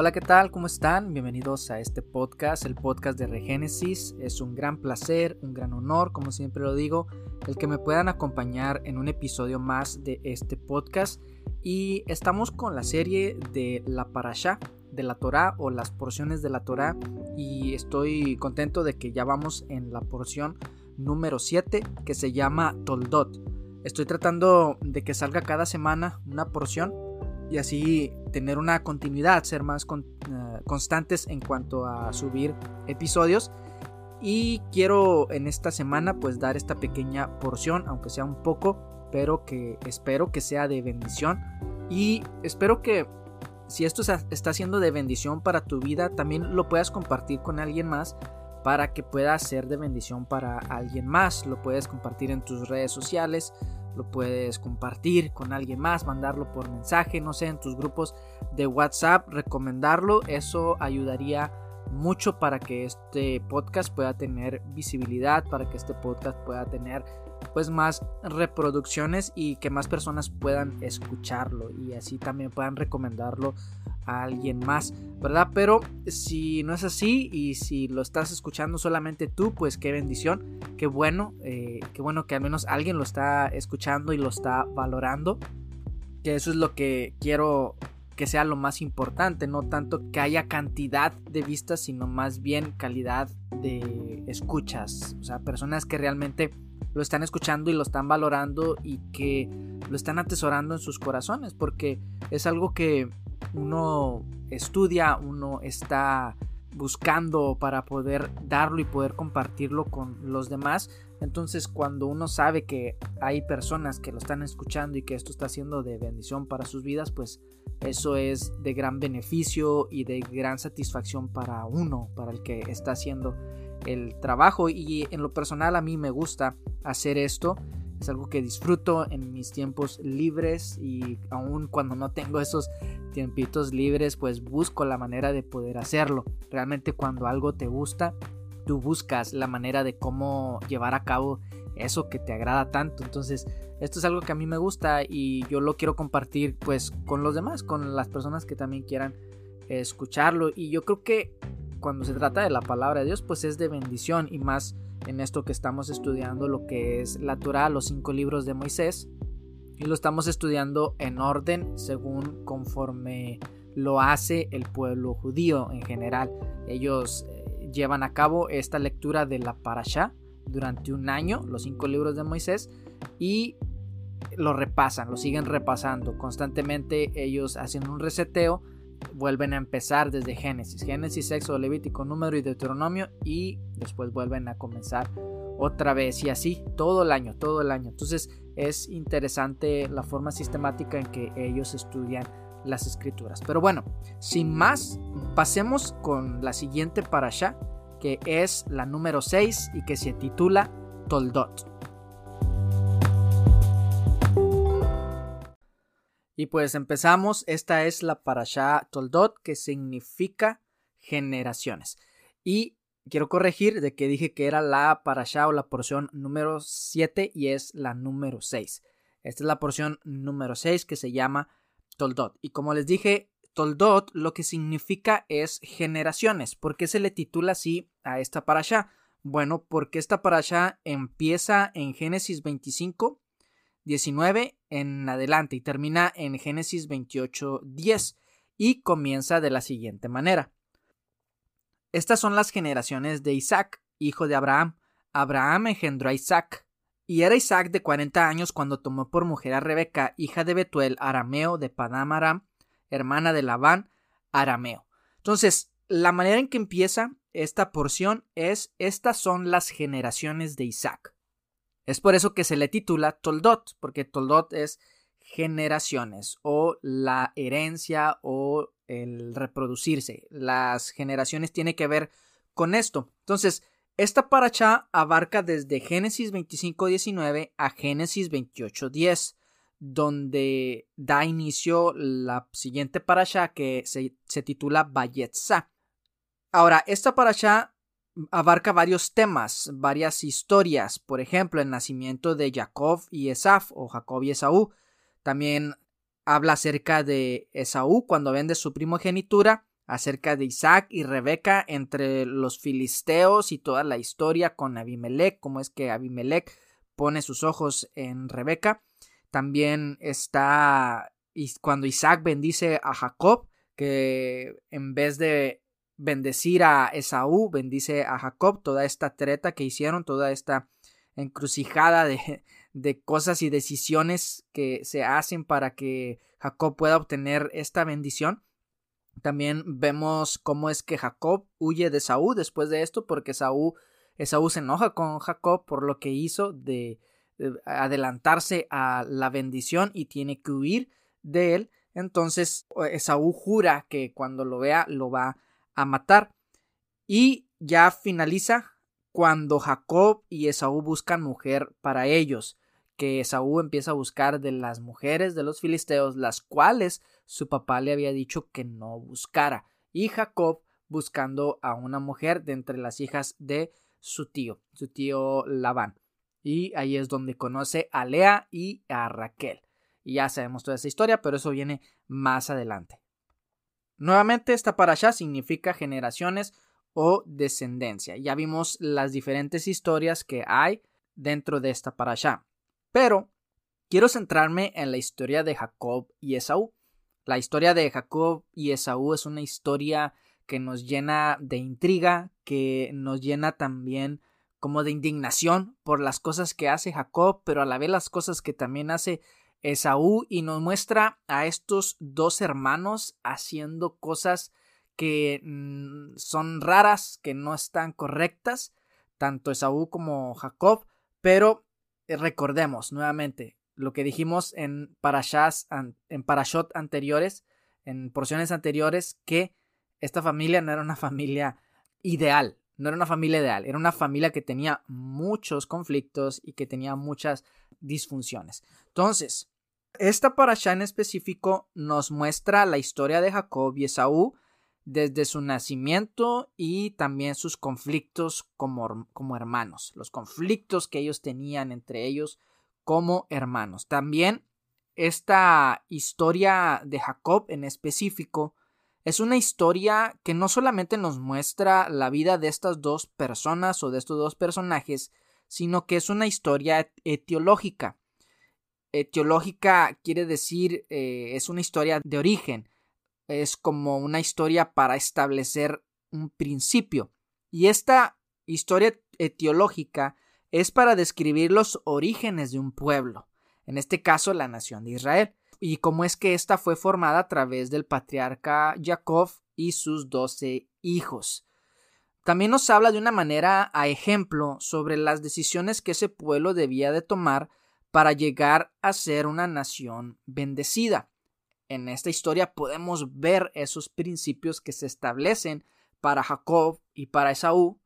Hola, ¿qué tal? ¿Cómo están? Bienvenidos a este podcast, el podcast de Regénesis. Es un gran placer, un gran honor, como siempre lo digo, el que me puedan acompañar en un episodio más de este podcast. Y estamos con la serie de la Parashá de la Torá o las porciones de la Torá y estoy contento de que ya vamos en la porción número 7 que se llama Toldot. Estoy tratando de que salga cada semana una porción y así tener una continuidad, ser más eh, constantes en cuanto a subir episodios. Y quiero en esta semana pues dar esta pequeña porción, aunque sea un poco, pero que espero que sea de bendición. Y espero que si esto está siendo de bendición para tu vida, también lo puedas compartir con alguien más para que pueda ser de bendición para alguien más. Lo puedes compartir en tus redes sociales, lo puedes compartir con alguien más, mandarlo por mensaje, no sé, en tus grupos de WhatsApp, recomendarlo, eso ayudaría mucho para que este podcast pueda tener visibilidad, para que este podcast pueda tener pues más reproducciones y que más personas puedan escucharlo y así también puedan recomendarlo a alguien más, ¿verdad? Pero si no es así y si lo estás escuchando solamente tú, pues qué bendición, qué bueno, eh, qué bueno que al menos alguien lo está escuchando y lo está valorando, que eso es lo que quiero que sea lo más importante, no tanto que haya cantidad de vistas, sino más bien calidad de escuchas, o sea, personas que realmente lo están escuchando y lo están valorando y que lo están atesorando en sus corazones, porque es algo que uno estudia, uno está buscando para poder darlo y poder compartirlo con los demás. Entonces cuando uno sabe que hay personas que lo están escuchando y que esto está siendo de bendición para sus vidas, pues eso es de gran beneficio y de gran satisfacción para uno, para el que está haciendo el trabajo. Y en lo personal a mí me gusta hacer esto es algo que disfruto en mis tiempos libres y aun cuando no tengo esos tiempitos libres, pues busco la manera de poder hacerlo. Realmente cuando algo te gusta, tú buscas la manera de cómo llevar a cabo eso que te agrada tanto. Entonces, esto es algo que a mí me gusta y yo lo quiero compartir pues con los demás, con las personas que también quieran escucharlo. Y yo creo que cuando se trata de la palabra de Dios, pues es de bendición y más en esto que estamos estudiando lo que es la Torah, los cinco libros de Moisés, y lo estamos estudiando en orden según conforme lo hace el pueblo judío en general. Ellos eh, llevan a cabo esta lectura de la Parashá durante un año, los cinco libros de Moisés, y lo repasan, lo siguen repasando constantemente. Ellos hacen un reseteo vuelven a empezar desde Génesis, Génesis, Éxodo, Levítico, Número y Deuteronomio y después vuelven a comenzar otra vez y así todo el año, todo el año. Entonces es interesante la forma sistemática en que ellos estudian las escrituras. Pero bueno, sin más, pasemos con la siguiente parasha que es la número 6 y que se titula Toldot. Y pues empezamos, esta es la parasha Toldot que significa generaciones. Y quiero corregir de que dije que era la parasha o la porción número 7 y es la número 6. Esta es la porción número 6 que se llama Toldot. Y como les dije, Toldot lo que significa es generaciones. ¿Por qué se le titula así a esta parasha? Bueno, porque esta parasha empieza en Génesis 25 19 en adelante y termina en Génesis 28, 10 y comienza de la siguiente manera. Estas son las generaciones de Isaac, hijo de Abraham. Abraham engendró a Isaac. Y era Isaac de 40 años cuando tomó por mujer a Rebeca, hija de Betuel, arameo de Padam Aram, hermana de Labán, arameo. Entonces, la manera en que empieza esta porción es, estas son las generaciones de Isaac. Es por eso que se le titula Toldot, porque Toldot es generaciones o la herencia o el reproducirse. Las generaciones tienen que ver con esto. Entonces, esta paracha abarca desde Génesis 25.19 a Génesis 28.10, donde da inicio la siguiente paracha que se, se titula Bayetza. Ahora, esta paracha abarca varios temas, varias historias, por ejemplo, el nacimiento de Jacob y Esaf o Jacob y Esaú. También habla acerca de Esaú cuando vende su primogenitura acerca de Isaac y Rebeca entre los filisteos y toda la historia con Abimelech, cómo es que Abimelech pone sus ojos en Rebeca. También está cuando Isaac bendice a Jacob, que en vez de bendecir a Esaú, bendice a Jacob, toda esta treta que hicieron, toda esta encrucijada de, de cosas y decisiones que se hacen para que Jacob pueda obtener esta bendición. También vemos cómo es que Jacob huye de Saúl después de esto, porque Saúl, Esaú se enoja con Jacob por lo que hizo de, adelantarse a la bendición y tiene que huir de él. Entonces Esaú jura que cuando lo vea lo va a matar. Y ya finaliza cuando Jacob y Esaú buscan mujer para ellos que Esaú empieza a buscar de las mujeres de los filisteos, las cuales su papá le había dicho que no buscara, y Jacob buscando a una mujer de entre las hijas de su tío, su tío Labán. Y ahí es donde conoce a Lea y a Raquel. Y ya sabemos toda esa historia, pero eso viene más adelante. Nuevamente, esta allá significa generaciones o descendencia. Ya vimos las diferentes historias que hay dentro de esta allá. Pero quiero centrarme en la historia de Jacob y Esaú. La historia de Jacob y Esaú es una historia que nos llena de intriga, que nos llena también como de indignación por las cosas que hace Jacob, pero a la vez las cosas que también hace Esaú y nos muestra a estos dos hermanos haciendo cosas que mm, son raras, que no están correctas, tanto Esaú como Jacob, pero eh, recordemos nuevamente lo que dijimos en parashas, en parashot anteriores, en porciones anteriores, que esta familia no era una familia ideal, no era una familia ideal, era una familia que tenía muchos conflictos y que tenía muchas disfunciones. Entonces, esta parasha en específico nos muestra la historia de Jacob y Esaú desde su nacimiento y también sus conflictos como, como, hermanos, los conflictos que ellos tenían entre ellos como hermanos. También esta historia de Jacob en específico es una historia que no solamente nos muestra la vida de estas dos personas o de estos dos personajes, sino que es una historia etiológica. Etiológica quiere decir eh, es una historia de origen, es como una historia para establecer un principio. Y esta historia etiológica es para describir los orígenes de un pueblo, en este caso la nación de Israel, y cómo es que ésta fue formada a través del patriarca Jacob y sus doce hijos. También nos habla de una manera a ejemplo sobre las decisiones que ese pueblo debía de tomar para llegar a ser una nación bendecida en esta historia podemos ver esos principios que se establecen para Jacob y para Esaú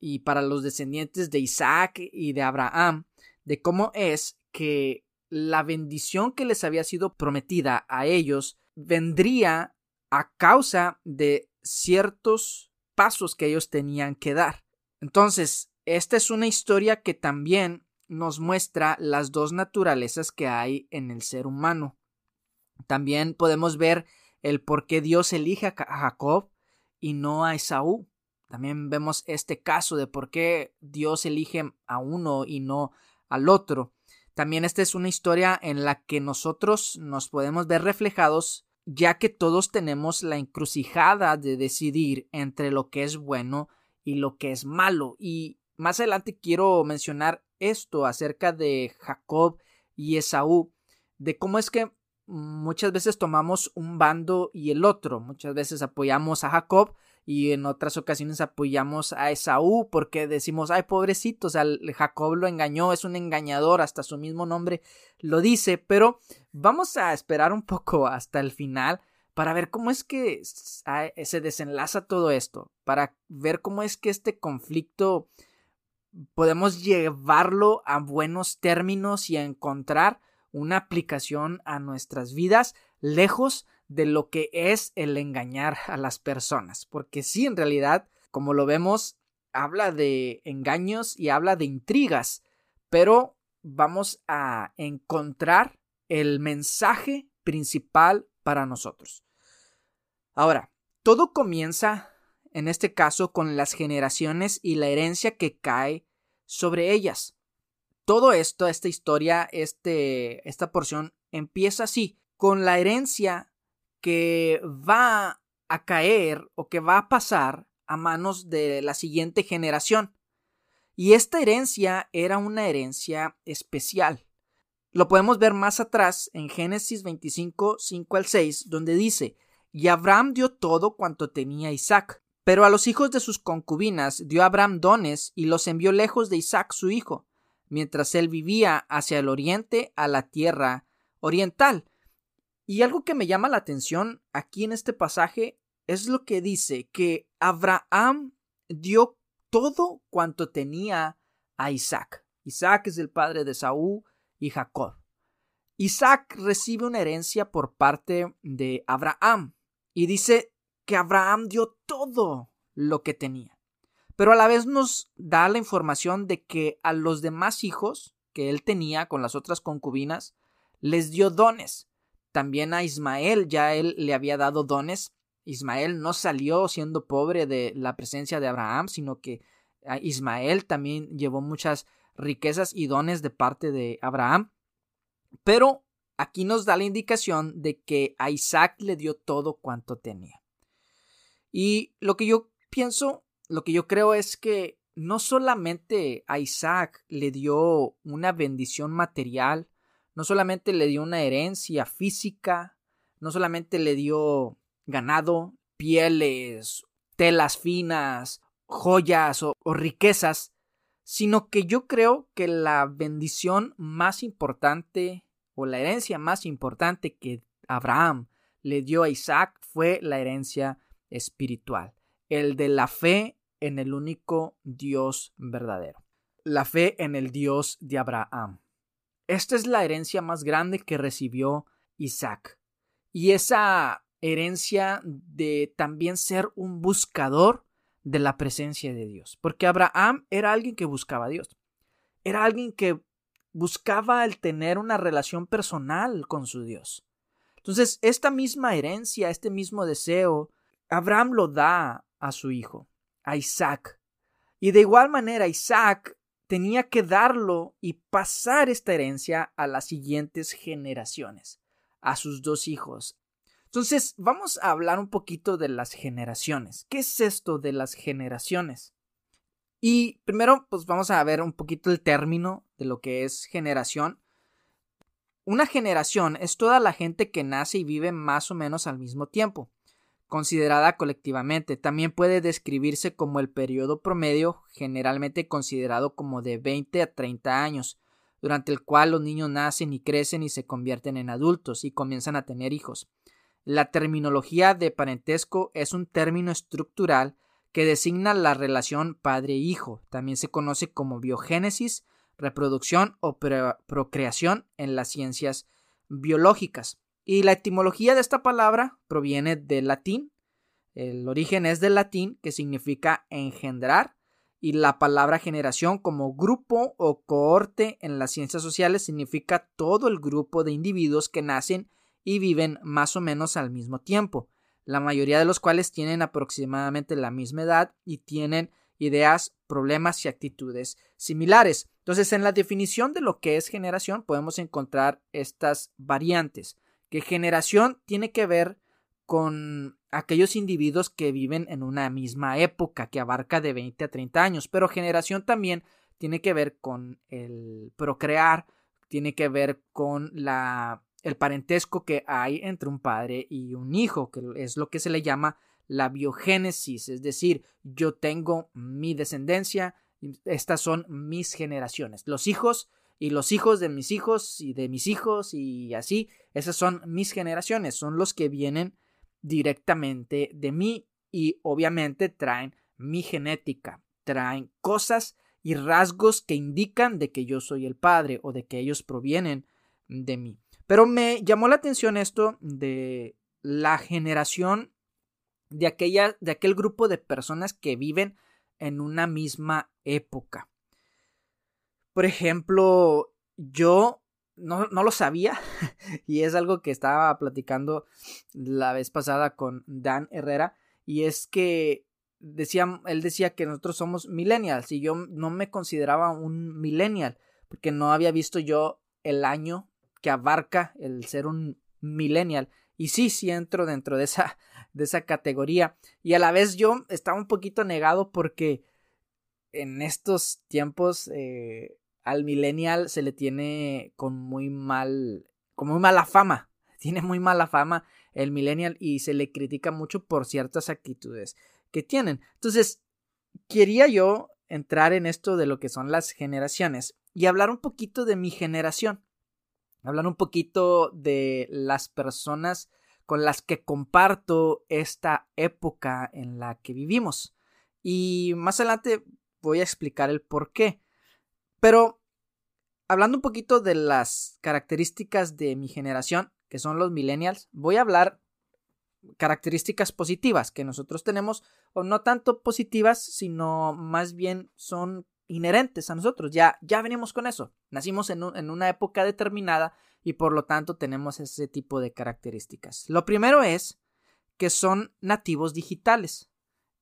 y para los descendientes de Isaac y de Abraham, de cómo es que la bendición que les había sido prometida a ellos vendría a causa de ciertos pasos que ellos tenían que dar. Entonces, esta es una historia que también nos muestra las dos naturalezas que hay en el ser humano. También podemos ver el por qué Dios elige a Jacob y no a Esaú. También vemos este caso de por qué Dios elige a uno y no al otro. También esta es una historia en la que nosotros nos podemos ver reflejados ya que todos tenemos la encrucijada de decidir entre lo que es bueno y lo que es malo. Y más adelante quiero mencionar esto acerca de Jacob y Esaú, de cómo es que muchas veces tomamos un bando y el otro. Muchas veces apoyamos a Jacob y en otras ocasiones apoyamos a Esaú porque decimos, ay, pobrecito, o sea, Jacob lo engañó, es un engañador, hasta su mismo nombre lo dice, pero vamos a esperar un poco hasta el final para ver cómo es que se desenlaza todo esto, para ver cómo es que este conflicto podemos llevarlo a buenos términos y a encontrar una aplicación a nuestras vidas lejos de lo que es el engañar a las personas. Porque sí, en realidad, como lo vemos, habla de engaños y habla de intrigas, pero vamos a encontrar el mensaje principal para nosotros. Ahora, todo comienza, en este caso, con las generaciones y la herencia que cae sobre ellas. Todo esto, esta historia, este, esta porción empieza así, con la herencia que va a caer o que va a pasar a manos de la siguiente generación. Y esta herencia era una herencia especial. Lo podemos ver más atrás en Génesis 25, 5 al 6, donde dice, y Abraham dio todo cuanto tenía Isaac. Pero a los hijos de sus concubinas dio Abraham dones y los envió lejos de Isaac su hijo, mientras él vivía hacia el oriente a la tierra oriental. Y algo que me llama la atención aquí en este pasaje es lo que dice que Abraham dio todo cuanto tenía a Isaac. Isaac es el padre de Saúl y Jacob. Isaac recibe una herencia por parte de Abraham y dice que Abraham dio todo lo que tenía. Pero a la vez nos da la información de que a los demás hijos que él tenía con las otras concubinas les dio dones. También a Ismael ya él le había dado dones. Ismael no salió siendo pobre de la presencia de Abraham, sino que Ismael también llevó muchas riquezas y dones de parte de Abraham. Pero aquí nos da la indicación de que a Isaac le dio todo cuanto tenía. Y lo que yo pienso, lo que yo creo es que no solamente a Isaac le dio una bendición material, no solamente le dio una herencia física, no solamente le dio ganado, pieles, telas finas, joyas o, o riquezas, sino que yo creo que la bendición más importante o la herencia más importante que Abraham le dio a Isaac fue la herencia espiritual, el de la fe en el único Dios verdadero, la fe en el Dios de Abraham. Esta es la herencia más grande que recibió Isaac. Y esa herencia de también ser un buscador de la presencia de Dios. Porque Abraham era alguien que buscaba a Dios. Era alguien que buscaba el tener una relación personal con su Dios. Entonces, esta misma herencia, este mismo deseo, Abraham lo da a su hijo, a Isaac. Y de igual manera, Isaac tenía que darlo y pasar esta herencia a las siguientes generaciones, a sus dos hijos, entonces, vamos a hablar un poquito de las generaciones. ¿Qué es esto de las generaciones? Y primero, pues vamos a ver un poquito el término de lo que es generación. Una generación es toda la gente que nace y vive más o menos al mismo tiempo, considerada colectivamente. También puede describirse como el periodo promedio, generalmente considerado como de 20 a 30 años, durante el cual los niños nacen y crecen y se convierten en adultos y comienzan a tener hijos. La terminología de parentesco es un término estructural que designa la relación padre-hijo. También se conoce como biogénesis, reproducción o procreación en las ciencias biológicas. Y la etimología de esta palabra proviene del latín. El origen es del latín que significa engendrar y la palabra generación como grupo o cohorte en las ciencias sociales significa todo el grupo de individuos que nacen y viven más o menos al mismo tiempo, la mayoría de los cuales tienen aproximadamente la misma edad y tienen ideas, problemas y actitudes similares. Entonces, en la definición de lo que es generación podemos encontrar estas variantes, que generación tiene que ver con aquellos individuos que viven en una misma época que abarca de 20 a 30 años, pero generación también tiene que ver con el procrear, tiene que ver con la el parentesco que hay entre un padre y un hijo, que es lo que se le llama la biogénesis, es decir, yo tengo mi descendencia, estas son mis generaciones, los hijos y los hijos de mis hijos y de mis hijos y así, esas son mis generaciones, son los que vienen directamente de mí y obviamente traen mi genética, traen cosas y rasgos que indican de que yo soy el padre o de que ellos provienen de mí. Pero me llamó la atención esto de la generación de, aquella, de aquel grupo de personas que viven en una misma época. Por ejemplo, yo no, no, lo sabía y es algo que estaba platicando la vez pasada con Dan Herrera y es que decía, él decía que nosotros somos millennials y yo no me consideraba un millennial porque no había visto yo el año que abarca el ser un millennial y sí, sí entro dentro de esa, de esa categoría y a la vez yo estaba un poquito negado porque en estos tiempos eh, al millennial se le tiene con muy mal, con muy mala fama, tiene muy mala fama el millennial y se le critica mucho por ciertas actitudes que tienen. Entonces, quería yo entrar en esto de lo que son las generaciones y hablar un poquito de mi generación, hablar un poquito de las personas con las que comparto esta época en la que vivimos. Y más adelante voy a explicar el por qué. Pero hablando un poquito de las características de mi generación, que son los millennials, voy a hablar características positivas que nosotros tenemos, o no tanto positivas, sino más bien son inherentes a nosotros. Ya, ya venimos con eso. Nacimos en, en una época determinada y por lo tanto tenemos ese tipo de características. Lo primero es que son nativos digitales.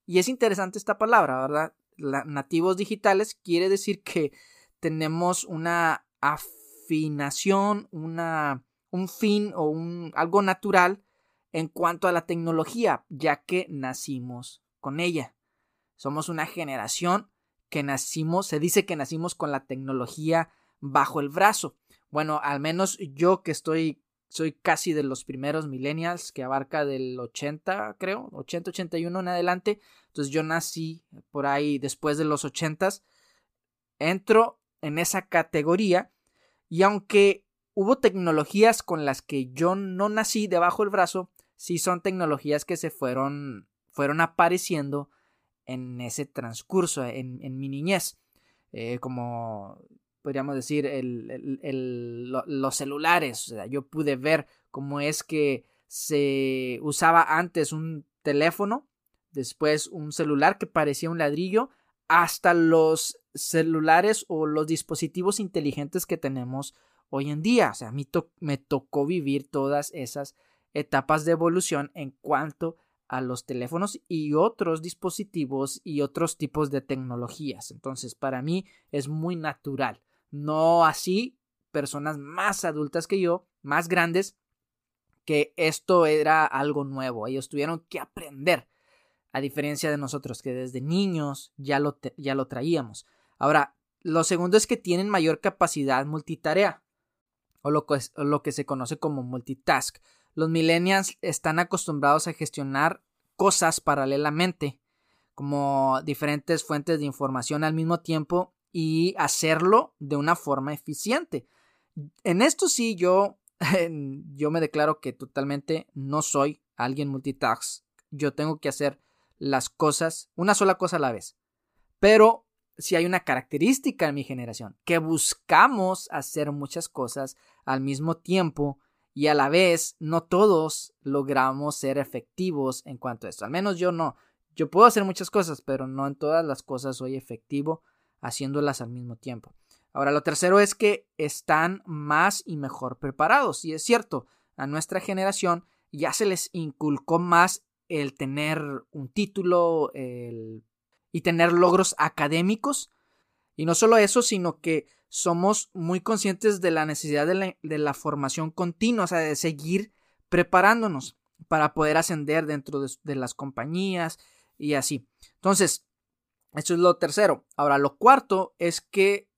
Y es interesante esta palabra, ¿verdad? nativos digitales quiere decir que tenemos una afinación, una, un fin o un, algo natural en cuanto a la tecnología, ya que nacimos con ella. Somos una generación que nacimos, se dice que nacimos con la tecnología bajo el brazo. Bueno, al menos yo que estoy, soy casi de los primeros millennials, que abarca del 80, creo, 80, 81 en adelante. Entonces yo nací por ahí después de los 80. Entro en esa categoría y aunque hubo tecnologías con las que yo no nací debajo del brazo, sí son tecnologías que se fueron, fueron apareciendo en ese transcurso, en, mi niñez. Eh, como podríamos decir, el, los celulares. Yo pude ver cómo es que se usaba antes un teléfono, después un celular que parecía un ladrillo, hasta los celulares o los dispositivos inteligentes que tenemos hoy en día. O sea, a mí me tocó vivir todas esas etapas de evolución en cuanto a los teléfonos y otros dispositivos y otros tipos de tecnologías. Entonces, para mí es muy natural. No así personas más adultas que yo, más grandes, que esto era algo nuevo. Ellos tuvieron que aprender, a diferencia de nosotros, que desde niños ya lo, ya lo traíamos. Ahora, lo segundo es que tienen mayor capacidad multitarea, o lo, que, lo que se conoce como multitask. Los millennials están acostumbrados a gestionar cosas paralelamente, como diferentes fuentes de información al mismo tiempo y hacerlo de una forma eficiente. En esto sí yo, yo me declaro que totalmente no soy alguien multitask. Yo tengo que hacer las cosas, una sola cosa a la vez. Pero si hay una característica en mi generación, que buscamos hacer muchas cosas al mismo tiempo y a la vez no todos logramos ser efectivos en cuanto a esto. Al menos yo no. Yo puedo hacer muchas cosas, pero no en todas las cosas soy efectivo haciéndolas al mismo tiempo. Ahora, lo tercero es que están más y mejor preparados. Y es cierto, a nuestra generación ya se les inculcó más el tener un título y tener logros académicos. Y no solo eso, sino que somos muy conscientes de la necesidad de la, formación continua, o sea, de seguir preparándonos para poder ascender dentro de las compañías y así. Entonces, eso es lo tercero. Ahora, lo cuarto es que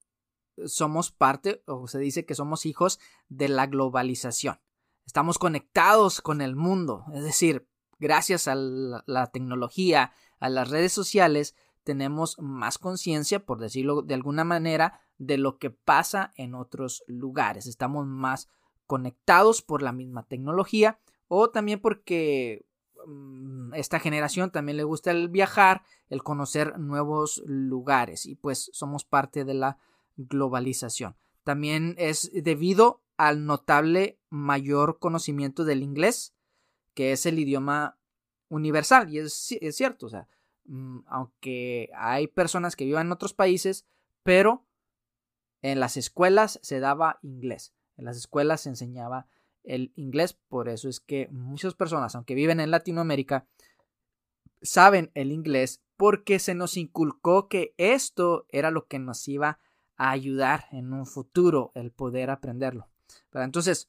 somos parte, o se dice que somos hijos de la globalización. Estamos conectados con el mundo, es decir, gracias a la, tecnología, a las redes sociales, tenemos más conciencia, por decirlo de alguna manera, de lo que pasa en otros lugares. Estamos más conectados por la misma tecnología o también porque Mm, esta generación también le gusta el viajar, el conocer nuevos lugares y pues somos parte de la globalización. También es debido al notable mayor conocimiento del inglés, que es el idioma universal y es, cierto, o sea, mm, aunque hay personas que viven en otros países, pero en las escuelas se daba inglés, en las escuelas se enseñaba el inglés. Por eso es que muchas personas, aunque viven en Latinoamérica, saben el inglés porque se nos inculcó que esto era lo que nos iba a ayudar en un futuro el poder aprenderlo. Pero entonces,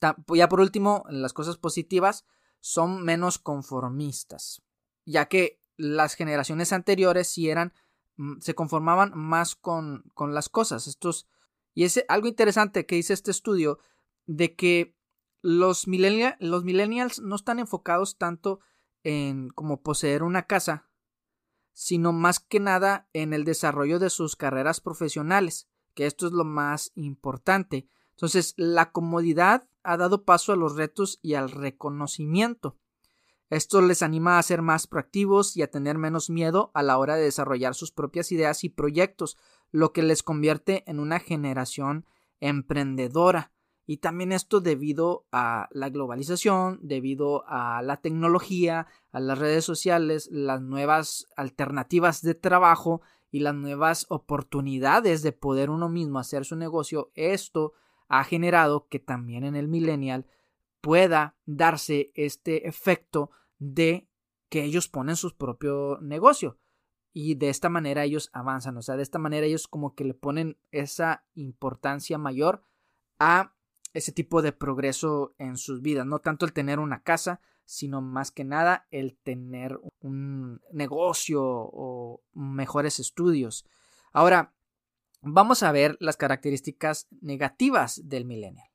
ya por último, las cosas positivas son menos conformistas, ya que las generaciones anteriores eran, mm, se conformaban más con, con las cosas. Estos, y es algo interesante que dice este estudio de que los, los millennials no están enfocados tanto en como poseer una casa, sino más que nada en el desarrollo de sus carreras profesionales, que esto es lo más importante. Entonces, la comodidad ha dado paso a los retos y al reconocimiento. Esto les anima a ser más proactivos y a tener menos miedo a la hora de desarrollar sus propias ideas y proyectos, lo que les convierte en una generación emprendedora. Y también esto debido a la globalización, debido a la tecnología, a las redes sociales, las nuevas alternativas de trabajo y las nuevas oportunidades de poder uno mismo hacer su negocio. Esto ha generado que también en el millennial pueda darse este efecto de que ellos ponen su propio negocio y de esta manera ellos avanzan, o sea, de esta manera ellos como que le ponen esa importancia mayor a ese tipo de progreso en sus vidas, no tanto el tener una casa, sino más que nada el tener un negocio o mejores estudios. Ahora, vamos a ver las características negativas del millennial.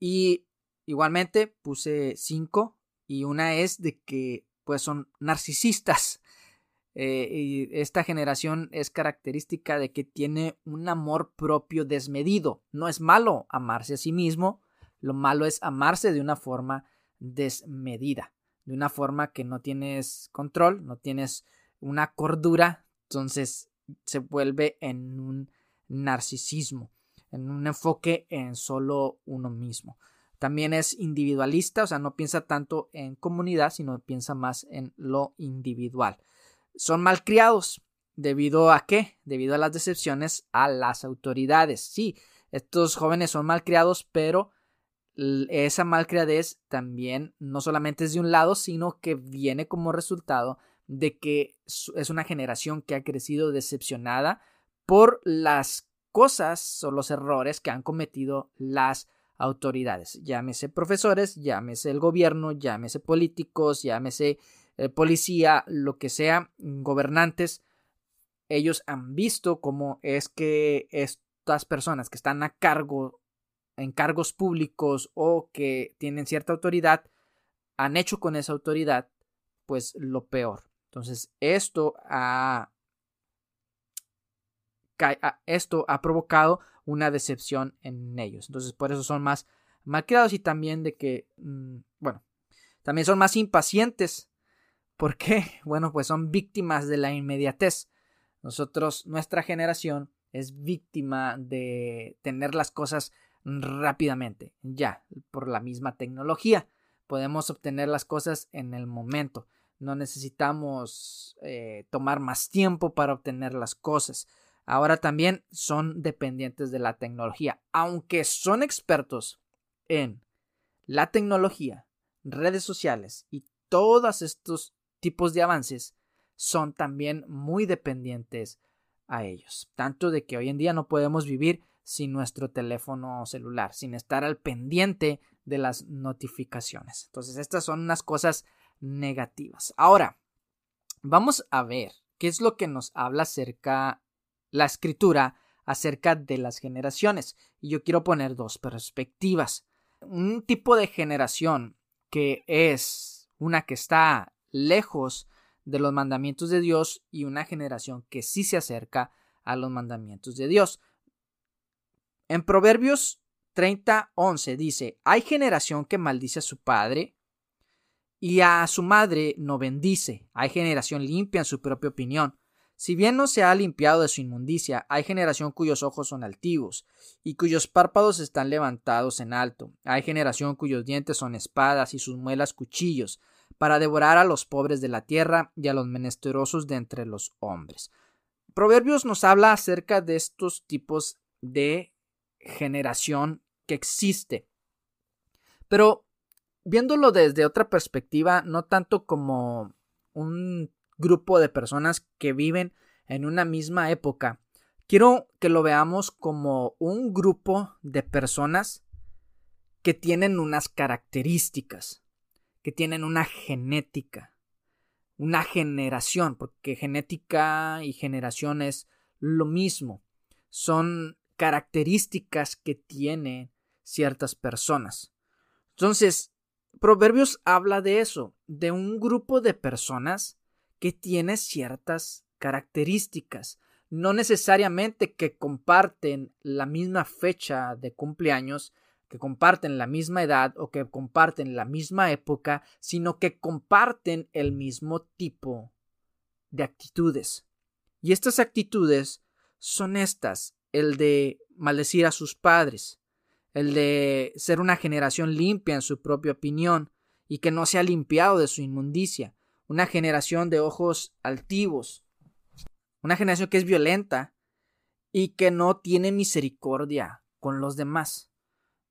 Y igualmente puse cinco y una es de que pues son narcisistas. Eh, y esta generación es característica de que tiene un amor propio desmedido. No es malo amarse a sí mismo, lo malo es amarse de una forma desmedida, de una forma que no tienes control, no tienes una cordura, entonces se vuelve en un narcisismo, en un enfoque en solo uno mismo. También es individualista, o sea, no piensa tanto en comunidad, sino piensa más en lo individual. Son malcriados. ¿Debido a qué? Debido a las decepciones a las autoridades. Sí, estos jóvenes son malcriados, pero esa malcriadez también no solamente es de un lado, sino que viene como resultado de que es una generación que ha crecido decepcionada por las cosas o los errores que han cometido las autoridades, llámese profesores, llámese el gobierno, llámese políticos, llámese eh, policía, lo que sea, gobernantes, ellos han visto cómo es que estas personas que están a cargo en cargos públicos o que tienen cierta autoridad han hecho con esa autoridad pues lo peor. Entonces esto ha esto ha provocado una decepción en ellos. Entonces, por eso son más malcriados y también de que, mm, bueno, también son más impacientes. ¿Por qué? Bueno, pues son víctimas de la inmediatez. Nosotros, nuestra generación, es víctima de tener las cosas rápidamente, ya, por la misma tecnología. Podemos obtener las cosas en el momento. No necesitamos eh, tomar más tiempo para obtener las cosas ahora también son dependientes de la tecnología. Aunque son expertos en la tecnología, redes sociales y todos estos tipos de avances, son también muy dependientes a ellos. Tanto de que hoy en día no podemos vivir sin nuestro teléfono celular, sin estar al pendiente de las notificaciones. Entonces, estas son unas cosas negativas. Ahora, vamos a ver qué es lo que nos habla acerca la escritura acerca de las generaciones. Y yo quiero poner dos perspectivas. Un tipo de generación que es una que está lejos de los mandamientos de Dios y una generación que sí se acerca a los mandamientos de Dios. En Proverbios 30:11 dice, hay generación que maldice a su padre y a su madre no bendice. Hay generación limpia en su propia opinión. Si bien no se ha limpiado de su inmundicia, hay generación cuyos ojos son altivos, y cuyos párpados están levantados en alto. Hay generación cuyos dientes son espadas y sus muelas cuchillos, para devorar a los pobres de la tierra y a los menesterosos de entre los hombres. Proverbios nos habla acerca de estos tipos de generación que existe. Pero viéndolo desde otra perspectiva, no tanto como un grupo de personas que viven en una misma época. Quiero que lo veamos como un grupo de personas que tienen unas características, que tienen una genética, una generación, porque genética y generación es lo mismo. Son características que tienen ciertas personas. Entonces, Proverbios habla de eso, de un grupo de personas que tiene ciertas características, no necesariamente que comparten la misma fecha de cumpleaños, que comparten la misma edad o que comparten la misma época, sino que comparten el mismo tipo de actitudes. Y estas actitudes son estas, el de maldecir a sus padres, el de ser una generación limpia en su propia opinión y que no se ha limpiado de su inmundicia, una generación de ojos altivos, una generación que es violenta y que no tiene misericordia con los demás.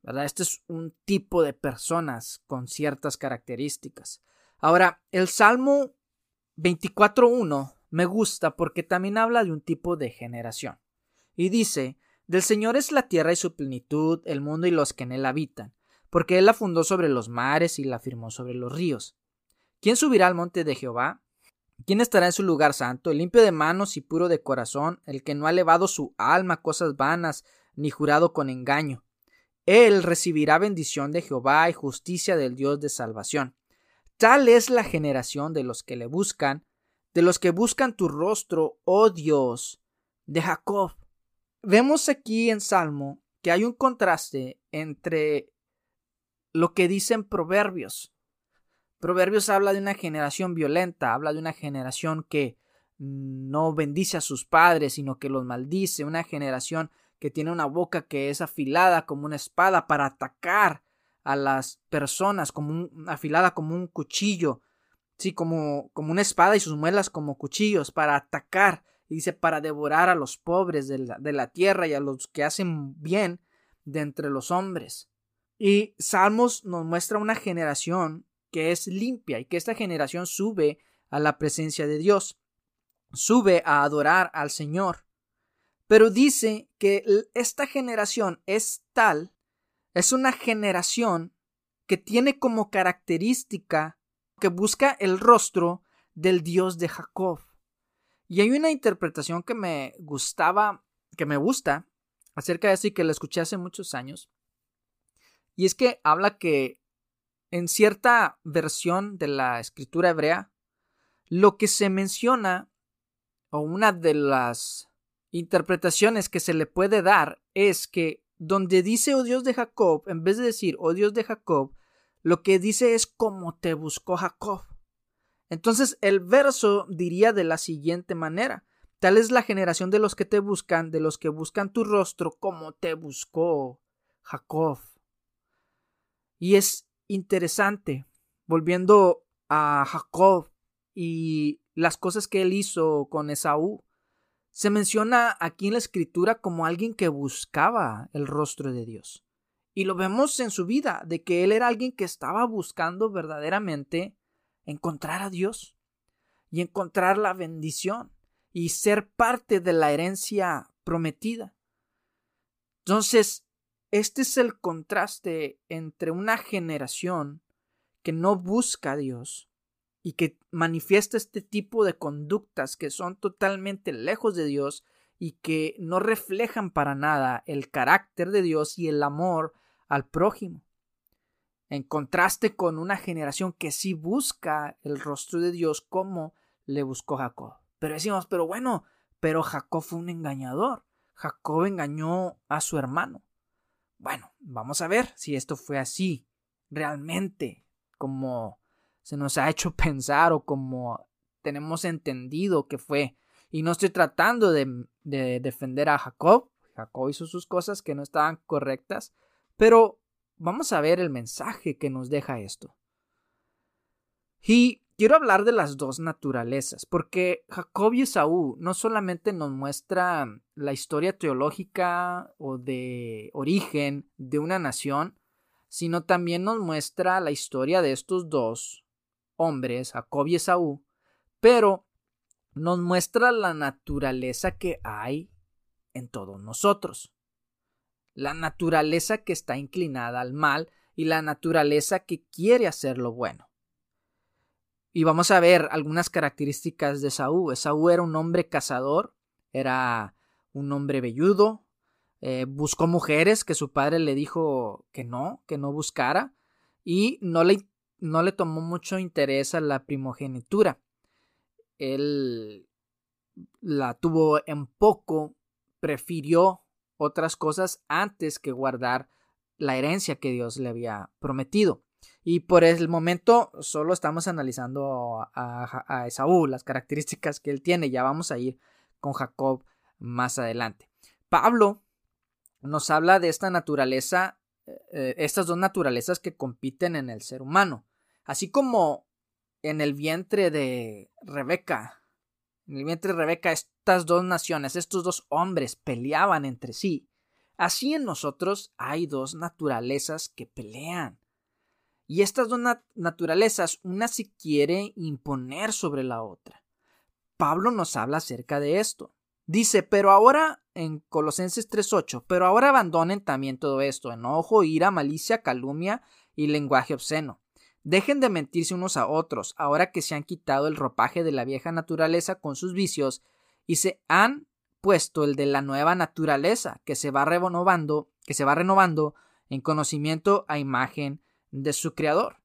¿verdad? Este es un tipo de personas con ciertas características. Ahora, el Salmo 24.1 me gusta porque también habla de un tipo de generación. Y dice, del Señor es la tierra y su plenitud, el mundo y los que en él habitan, porque él la fundó sobre los mares y la firmó sobre los ríos. ¿Quién subirá al monte de Jehová? ¿Quién estará en su lugar santo? El limpio de manos y puro de corazón, el que no ha elevado su alma a cosas vanas, ni jurado con engaño. Él recibirá bendición de Jehová y justicia del Dios de salvación. Tal es la generación de los que le buscan, de los que buscan tu rostro, oh Dios, de Jacob. Vemos aquí en Salmo que hay un contraste entre lo que dicen Proverbios. Proverbios habla de una generación violenta, habla de una generación que no bendice a sus padres, sino que los maldice, una generación que tiene una boca que es afilada como una espada para atacar a las personas, como afilada como un cuchillo, sí, como, como una espada y sus muelas como cuchillos para atacar dice, para devorar a los pobres de la, de la tierra y a los que hacen bien de entre los hombres. Y Salmos nos muestra una generación que es limpia y que esta generación sube a la presencia de Dios, sube a adorar al Señor. Pero dice que esta generación es tal, es una generación que tiene como característica que busca el rostro del Dios de Jacob. Y hay una interpretación que me gustaba, que me gusta acerca de eso y que la escuché hace muchos años. Y es que habla que en cierta versión de la escritura hebrea, lo que se menciona, o una de las interpretaciones que se le puede dar, es que donde dice, oh Dios de Jacob, en vez de decir, oh Dios de Jacob, lo que dice es como te buscó Jacob. Entonces el verso diría de la siguiente manera, tal es la generación de los que te buscan, de los que buscan tu rostro como te buscó Jacob. Y es interesante, volviendo a Jacob y las cosas que él hizo con Esaú, se menciona aquí en la escritura como alguien que buscaba el rostro de Dios. Y lo vemos en su vida, de que él era alguien que estaba buscando verdaderamente encontrar a Dios y encontrar la bendición y ser parte de la herencia prometida. Entonces, este es el contraste entre una generación que no busca a Dios y que manifiesta este tipo de conductas que son totalmente lejos de Dios y que no reflejan para nada el carácter de Dios y el amor al prójimo en contraste con una generación que sí busca el rostro de Dios como le buscó Jacob. Pero decimos, pero bueno, pero Jacob fue un engañador. Jacob engañó a su hermano. Bueno, vamos a ver si esto fue así, realmente, como se nos ha hecho pensar o como tenemos entendido que fue. Y no estoy tratando de, de defender a Jacob. Jacob hizo sus cosas que no estaban correctas, pero Vamos a ver el mensaje que nos deja esto. Y quiero hablar de las dos naturalezas, porque Jacob y Esaú no solamente nos muestran la historia teológica o de origen de una nación, sino también nos muestra la historia de estos dos hombres, Jacob y Esaú, pero nos muestra la naturaleza que hay en todos nosotros. La naturaleza que está inclinada al mal y la naturaleza que quiere hacer lo bueno. Y vamos a ver algunas características de Saúl. Saúl era un hombre cazador, era un hombre velludo, eh, buscó mujeres que su padre le dijo que no, que no buscara, y no le, no le tomó mucho interés a la primogenitura. Él la tuvo en poco, prefirió otras cosas antes que guardar la herencia que Dios le había prometido. Y por el momento solo estamos analizando a, a, Esaú, las características que él tiene. Ya vamos a ir con Jacob más adelante. Pablo nos habla de esta naturaleza, eh, estas dos naturalezas que compiten en el ser humano. Así como en el vientre de Rebeca, en el vientre de Rebeca, estas dos naciones, estos dos hombres peleaban entre sí. Así en nosotros hay dos naturalezas que pelean. Y estas dos naturalezas, una se quiere imponer sobre la otra. Pablo nos habla acerca de esto. Dice, pero ahora, en Colosenses 3.8, pero ahora abandonen también todo esto, enojo, ira, malicia, calumnia y lenguaje obsceno. Dejen de mentirse unos a otros, ahora que se han quitado el ropaje de la vieja naturaleza con sus vicios y se han puesto el de la nueva naturaleza que se va renovando, que se va renovando en conocimiento a imagen de su creador.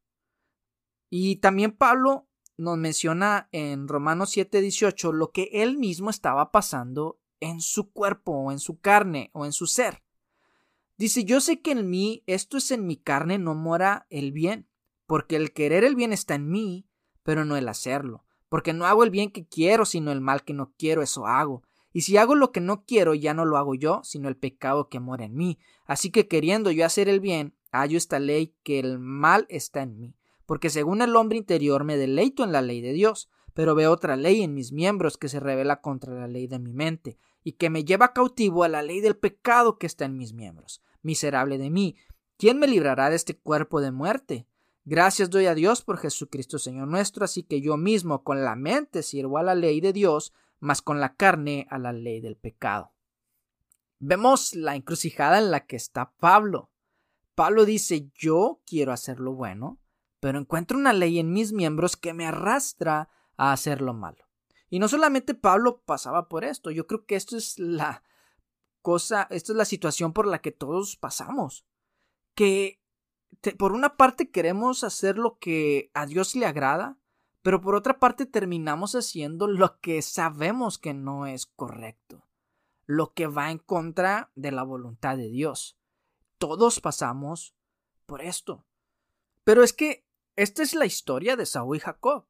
Y también Pablo nos menciona en Romanos 7:18 lo que él mismo estaba pasando en su cuerpo o en su carne o en su ser. Dice, yo sé que en mí, esto es en mi carne, no mora el bien, porque el querer el bien está en mí, pero no el hacerlo, porque no hago el bien que quiero, sino el mal que no quiero, eso hago. Y si hago lo que no quiero, ya no lo hago yo, sino el pecado que mora en mí. Así que queriendo yo hacer el bien, hallo esta ley que el mal está en mí. Porque según el hombre interior me deleito en la ley de Dios, pero veo otra ley en mis miembros que se revela contra la ley de mi mente, y que me lleva cautivo a la ley del pecado que está en mis miembros. Miserable de mí, ¿quién me librará de este cuerpo de muerte? Gracias doy a Dios por Jesucristo Señor nuestro, así que yo mismo con la mente sirvo a la ley de Dios, mas con la carne a la ley del pecado. Vemos la encrucijada en la que está Pablo. Pablo dice yo quiero hacer lo bueno, pero encuentro una ley en mis miembros que me arrastra a hacer lo malo. Y no solamente Pablo pasaba por esto, yo creo que esto es la cosa, esto es la situación por la que todos pasamos. Que por una parte queremos hacer lo que a Dios le agrada, pero por otra parte terminamos haciendo lo que sabemos que no es correcto, lo que va en contra de la voluntad de Dios. Todos pasamos por esto. Pero es que esta es la historia de Saúl y Jacob.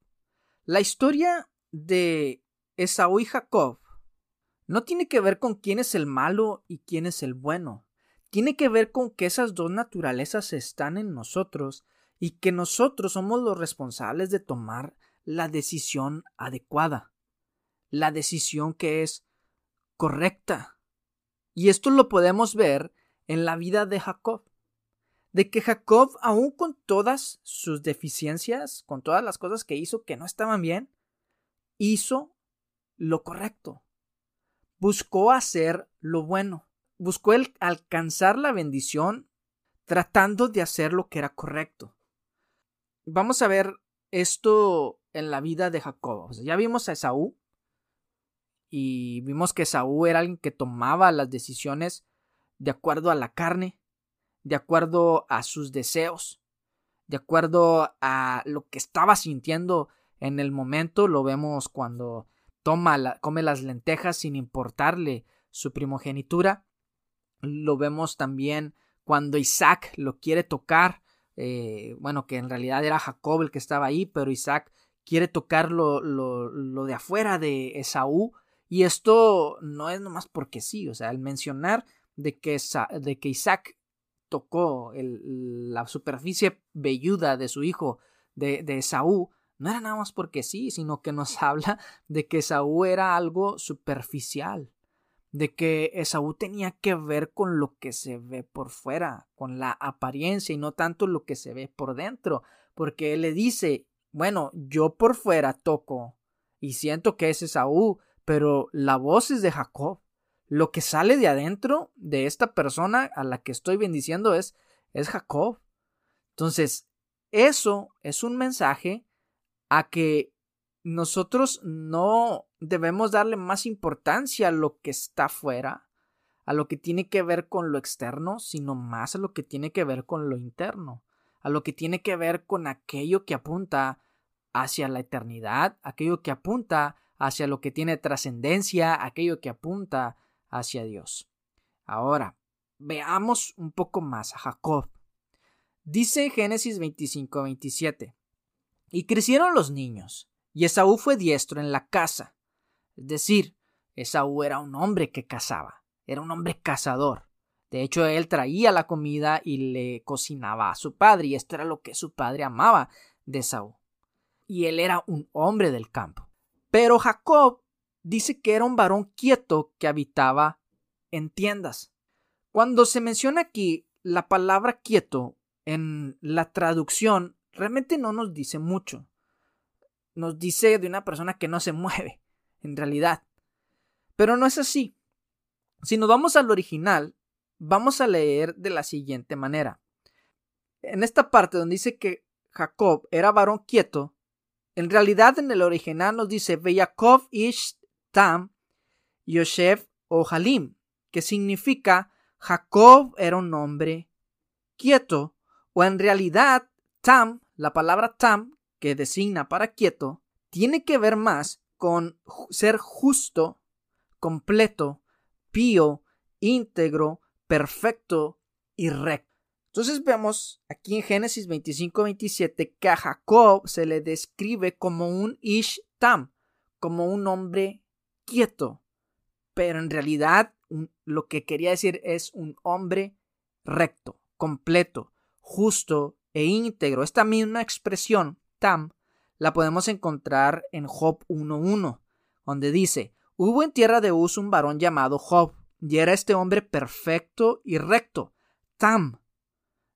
La historia de Esaú y Jacob no tiene que ver con quién es el malo y quién es el bueno. Tiene que ver con que esas dos naturalezas están en nosotros y que nosotros somos los responsables de tomar la decisión adecuada, la decisión que es correcta. Y esto lo podemos ver en la vida de Jacob. De que Jacob, aun con todas sus deficiencias, con todas las cosas que hizo que no estaban bien, hizo lo correcto. Buscó hacer lo bueno. Buscó el alcanzar la bendición tratando de hacer lo que era correcto. Vamos a ver esto en la vida de Jacob. ya vimos a Esaú y vimos que Esaú era alguien que tomaba las decisiones de acuerdo a la carne, de acuerdo a sus deseos, de acuerdo a lo que estaba sintiendo en el momento. Lo vemos cuando toma come las lentejas sin importarle su primogenitura. Lo vemos también cuando Isaac lo quiere tocar eh, bueno, que en realidad era Jacob el que estaba ahí, pero Isaac quiere tocar lo, lo, de afuera de Esaú. Y esto no es nomás porque sí, o sea, el mencionar de que, de que Isaac tocó la superficie velluda de su hijo de, de Esaú, no era nada más porque sí, sino que nos habla de que Esaú era algo superficial de que Esaú tenía que ver con lo que se ve por fuera, con la apariencia y no tanto lo que se ve por dentro, porque él le dice, bueno, yo por fuera toco y siento que es Esaú, pero la voz es de Jacob. Lo que sale de adentro de esta persona a la que estoy bendiciendo es, es Jacob. Entonces, eso es un mensaje a que nosotros no debemos darle más importancia a lo que está afuera, a lo que tiene que ver con lo externo, sino más a lo que tiene que ver con lo interno, a lo que tiene que ver con aquello que apunta hacia la eternidad, aquello que apunta hacia lo que tiene trascendencia, aquello que apunta hacia Dios. Ahora, veamos un poco más a Jacob. Dice Génesis 25, 27. Y crecieron los niños, y Esaú fue diestro en la casa. Es decir, Esaú era un hombre que cazaba, era un hombre cazador. De hecho, él traía la comida y le cocinaba a su padre, y esto era lo que su padre amaba de Esaú. Y él era un hombre del campo. Pero Jacob dice que era un varón quieto que habitaba en tiendas. Cuando se menciona aquí la palabra quieto en la traducción, realmente no nos dice mucho. Nos dice de una persona que no se mueve, en realidad. Pero no es así. Si nos vamos al original, vamos a leer de la siguiente manera. En esta parte donde dice que Jacob era varón quieto, en realidad en el original nos dice Veyakov ish Tam, Yosef o Halim, que significa Jacob era un hombre quieto, o en realidad Tam, la palabra Tam, que designa para quieto, tiene que ver más con ser justo, completo, pío, íntegro, perfecto y recto. Entonces vemos aquí en Génesis 25-27 que a Jacob se le describe como un Ish Tam, como un hombre quieto, pero en realidad lo que quería decir es un hombre recto, completo, justo e íntegro. Esta misma expresión, tam, la podemos encontrar en Job 1.1, donde dice, hubo en tierra de Uz un varón llamado Job, y era este hombre perfecto y recto, tam.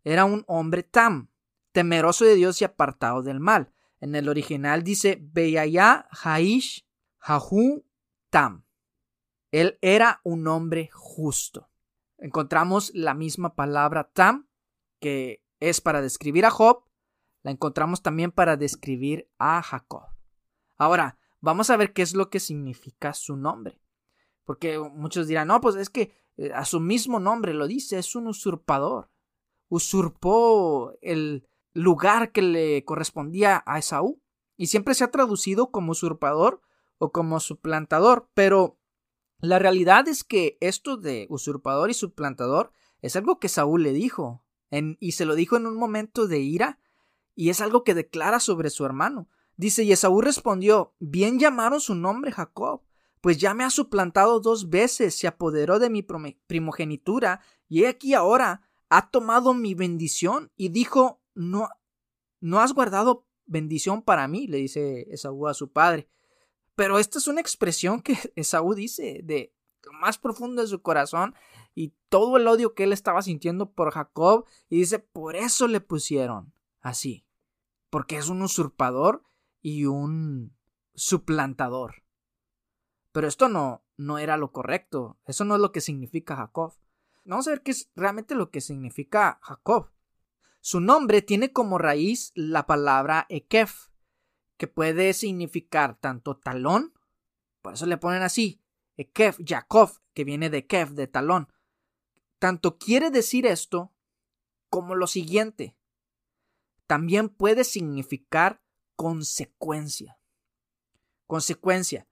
Era un hombre tam, temeroso de Dios y apartado del mal. En el original dice, Beyaya Haish Jahu Tam. Él era un hombre justo. Encontramos la misma palabra Tam, que es para describir a Job, la encontramos también para describir a Jacob. Ahora, vamos a ver qué es lo que significa su nombre. Porque muchos dirán, no, pues es que eh, a su mismo nombre lo dice, es un usurpador. Usurpó el lugar que le correspondía a Esaú. Y siempre se ha traducido como usurpador o como suplantador, pero la realidad es que esto de usurpador y suplantador es algo que Saúl le dijo, y se lo dijo en un momento de ira, y es algo que declara sobre su hermano. Dice, y Esaú respondió, bien llamaron su nombre Jacob, pues ya me ha suplantado dos veces, se apoderó de mi primogenitura, y he aquí ahora ha tomado mi bendición, y dijo, no, no has guardado bendición para mí, le dice Esaú a su padre. Pero esta es una expresión que Esaú dice de lo más profundo de su corazón y todo el odio que él estaba sintiendo por Jacob y dice, por eso le pusieron así, porque es un usurpador y un suplantador. Pero esto no, no era lo correcto, eso no es lo que significa Jacob. Vamos a ver qué es realmente lo que significa Jacob. Su nombre tiene como raíz la palabra Ekef, que puede significar tanto talón, por eso le ponen así, Kef, Jacob, que viene de Kef, de talón. Tanto quiere decir esto como lo siguiente. También puede significar consecuencia. Consecuencia.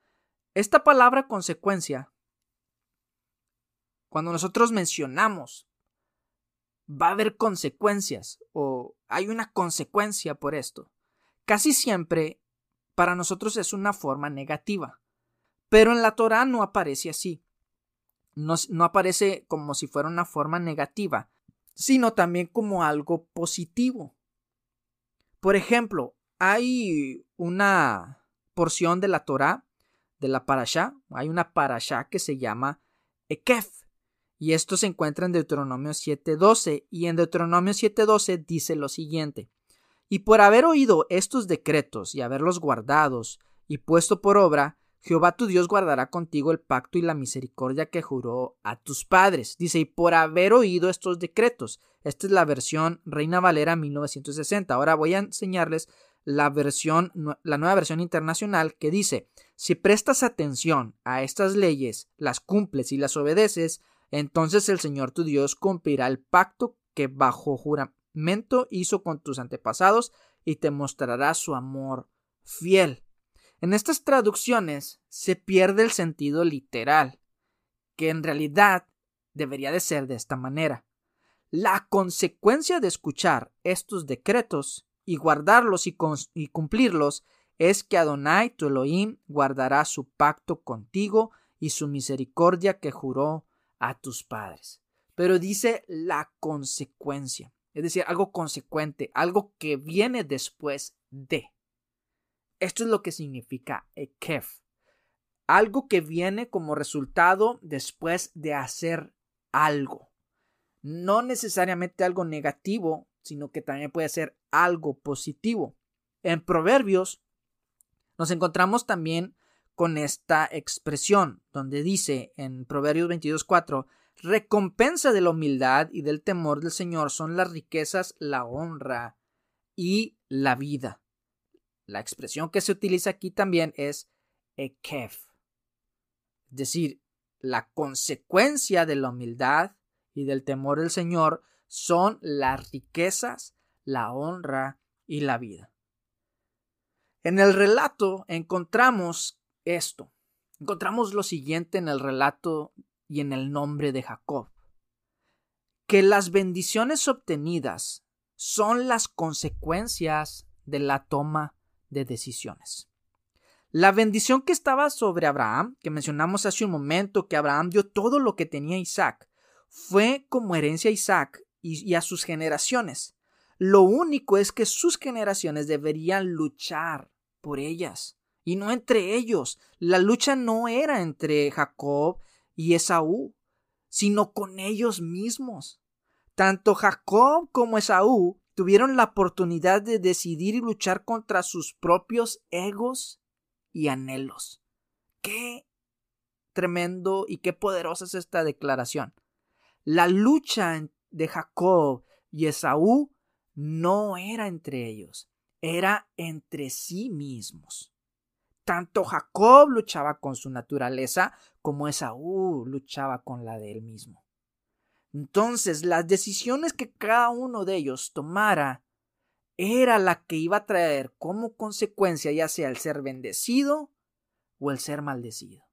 Esta palabra consecuencia, cuando nosotros mencionamos, va a haber consecuencias o hay una consecuencia por esto. Casi siempre para nosotros es una forma negativa. Pero en la Torah no aparece así. No, no, aparece como si fuera una forma negativa, sino también como algo positivo. Por ejemplo, hay una porción de la Torah, de la Parashá, hay una Parashá que se llama Ekef, y esto se encuentra en Deuteronomio 7.12, y en Deuteronomio 7.12 dice lo siguiente, y por haber oído estos decretos y haberlos guardados y puesto por obra, Jehová tu Dios guardará contigo el pacto y la misericordia que juró a tus padres. Dice, y por haber oído estos decretos. Esta es la versión Reina Valera 1960. Ahora voy a enseñarles la versión, la nueva versión internacional que dice, si prestas atención a estas leyes, las cumples y las obedeces, entonces el Señor tu Dios cumplirá el pacto que bajo juramento hizo con tus antepasados y te mostrará su amor fiel. En estas traducciones se pierde el sentido literal, que en realidad debería de ser de esta manera. La consecuencia de escuchar estos decretos y guardarlos y, y cumplirlos es que Adonai tu Elohim guardará su pacto contigo y su misericordia que juró a tus padres. Pero dice la consecuencia, es decir, algo consecuente, algo que viene después de. Esto es lo que significa Ekef. Algo que viene como resultado después de hacer algo. No necesariamente algo negativo, sino que también puede ser algo positivo. En Proverbios nos encontramos también con esta expresión, donde dice en Proverbios 22.4, recompensa de la humildad y del temor del Señor son las riquezas, la honra y la vida. La expresión que se utiliza aquí también es ekef, es decir, la consecuencia de la humildad y del temor del Señor son las riquezas, la honra y la vida. En el relato encontramos esto. Encontramos lo siguiente en el relato y en el nombre de Jacob. Que las bendiciones obtenidas son las consecuencias de la toma de decisiones. La bendición que estaba sobre Abraham, que mencionamos hace un momento, que Abraham dio todo lo que tenía Isaac, fue como herencia a Isaac y, a sus generaciones. Lo único es que sus generaciones deberían luchar por ellas y no entre ellos. La lucha no era entre Jacob y Esaú, sino con ellos mismos. Tanto Jacob como Esaú tuvieron la oportunidad de decidir y luchar contra sus propios egos y anhelos. Qué tremendo y qué poderosa es esta declaración. La lucha de Jacob y Esaú no era entre ellos, era entre sí mismos. Tanto Jacob luchaba con su naturaleza como Esaú luchaba con la de él mismo. Entonces, las decisiones que cada uno de ellos tomara era la que iba a traer como consecuencia ya sea el ser bendecido o el ser maldecido.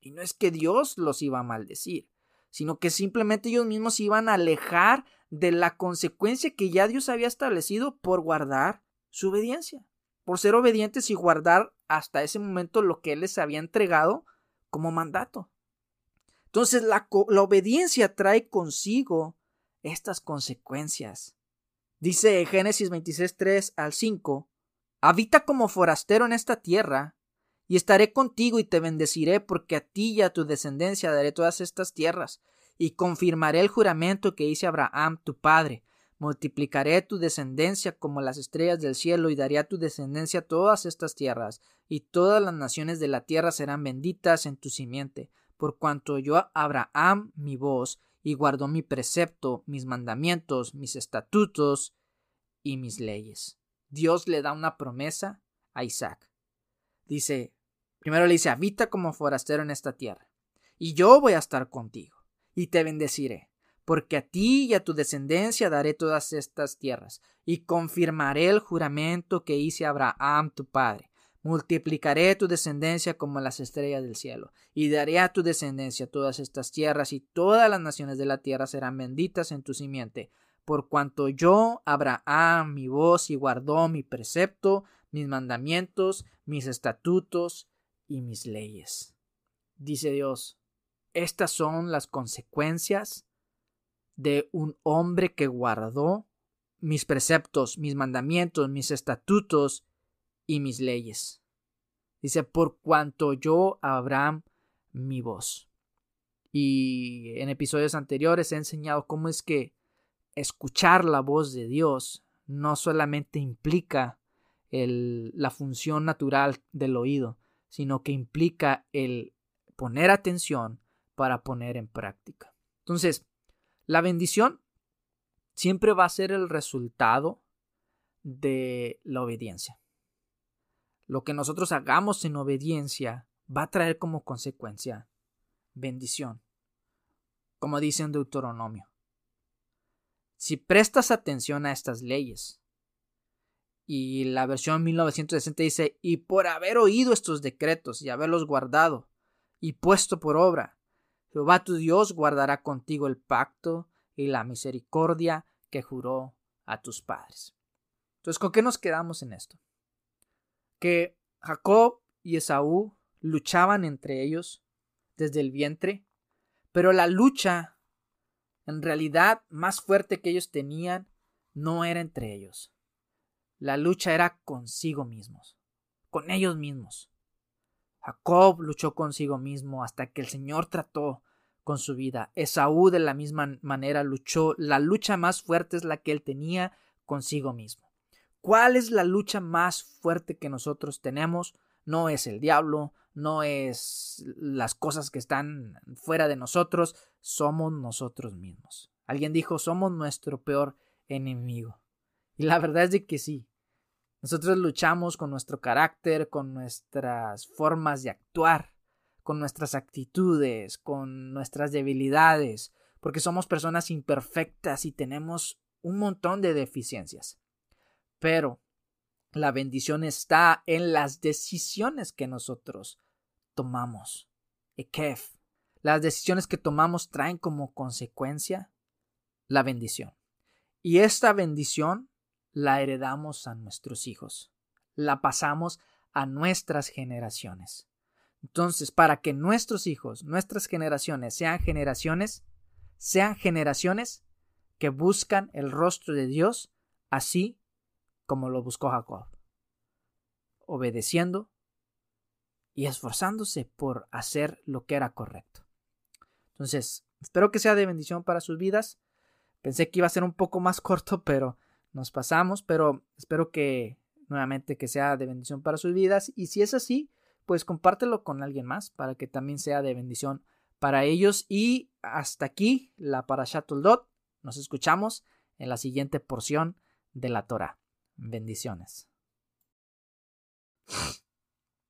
Y no es que Dios los iba a maldecir, sino que simplemente ellos mismos se iban a alejar de la consecuencia que ya Dios había establecido por guardar su obediencia, por ser obedientes y guardar hasta ese momento lo que Él les había entregado como mandato. Entonces la, obediencia trae consigo estas consecuencias. Dice Génesis 26, 3 al 5, Habita como forastero en esta tierra, y estaré contigo y te bendeciré, porque a ti y a tu descendencia daré todas estas tierras, y confirmaré el juramento que hice a Abraham tu padre. Multiplicaré tu descendencia como las estrellas del cielo, y daré a tu descendencia todas estas tierras, y todas las naciones de la tierra serán benditas en tu simiente por cuanto yo Abraham mi voz y guardó mi precepto, mis mandamientos, mis estatutos y mis leyes. Dios le da una promesa a Isaac. Dice, primero le dice, habita como forastero en esta tierra, y yo voy a estar contigo, y te bendeciré, porque a ti y a tu descendencia daré todas estas tierras, y confirmaré el juramento que hice a Abraham tu padre, Multiplicaré tu descendencia como las estrellas del cielo, y daré a tu descendencia todas estas tierras, y todas las naciones de la tierra serán benditas en tu simiente, por cuanto yo, Abraham, mi voz, y guardó mi precepto, mis mandamientos, mis estatutos y mis leyes. Dice Dios, estas son las consecuencias de un hombre que guardó mis preceptos, mis mandamientos, mis estatutos y mis leyes. Dice, por cuanto yo Abraham mi voz. Y en episodios anteriores he enseñado cómo es que escuchar la voz de Dios no solamente implica la función natural del oído, sino que implica el poner atención para poner en práctica. Entonces, la bendición siempre va a ser el resultado de la obediencia. Lo que nosotros hagamos en obediencia va a traer como consecuencia bendición, como dice en Deuteronomio. Si prestas atención a estas leyes, y la versión 1960 dice, y por haber oído estos decretos y haberlos guardado y puesto por obra, Jehová tu Dios guardará contigo el pacto y la misericordia que juró a tus padres. Entonces, ¿con qué nos quedamos en esto? Que Jacob y Esaú luchaban entre ellos desde el vientre, pero la lucha en realidad más fuerte que ellos tenían no era entre ellos. La lucha era consigo mismos, con ellos mismos. Jacob luchó consigo mismo hasta que el Señor trató con su vida. Esaú de la misma manera luchó. La lucha más fuerte es la que él tenía consigo mismo. ¿Cuál es la lucha más fuerte que nosotros tenemos? No es el diablo, no es las cosas que están fuera de nosotros, somos nosotros mismos. Alguien dijo, somos nuestro peor enemigo. Y la verdad es de que sí. Nosotros luchamos con nuestro carácter, con nuestras formas de actuar, con nuestras actitudes, con nuestras debilidades, porque somos personas imperfectas y tenemos un montón de deficiencias. Pero la bendición está en las decisiones que nosotros tomamos. Ekef. Las decisiones que tomamos traen como consecuencia la bendición. Y esta bendición la heredamos a nuestros hijos. La pasamos a nuestras generaciones. Entonces, para que nuestros hijos, nuestras generaciones sean generaciones, sean generaciones que buscan el rostro de Dios así como lo buscó Jacob, obedeciendo y esforzándose por hacer lo que era correcto. Entonces, espero que sea de bendición para sus vidas. Pensé que iba a ser un poco más corto, pero nos pasamos, pero espero que nuevamente que sea de bendición para sus vidas y si es así, pues compártelo con alguien más para que también sea de bendición para ellos. Y hasta aquí la Parashat Toldot. Nos escuchamos en la siguiente porción de la Torah. Bendiciones.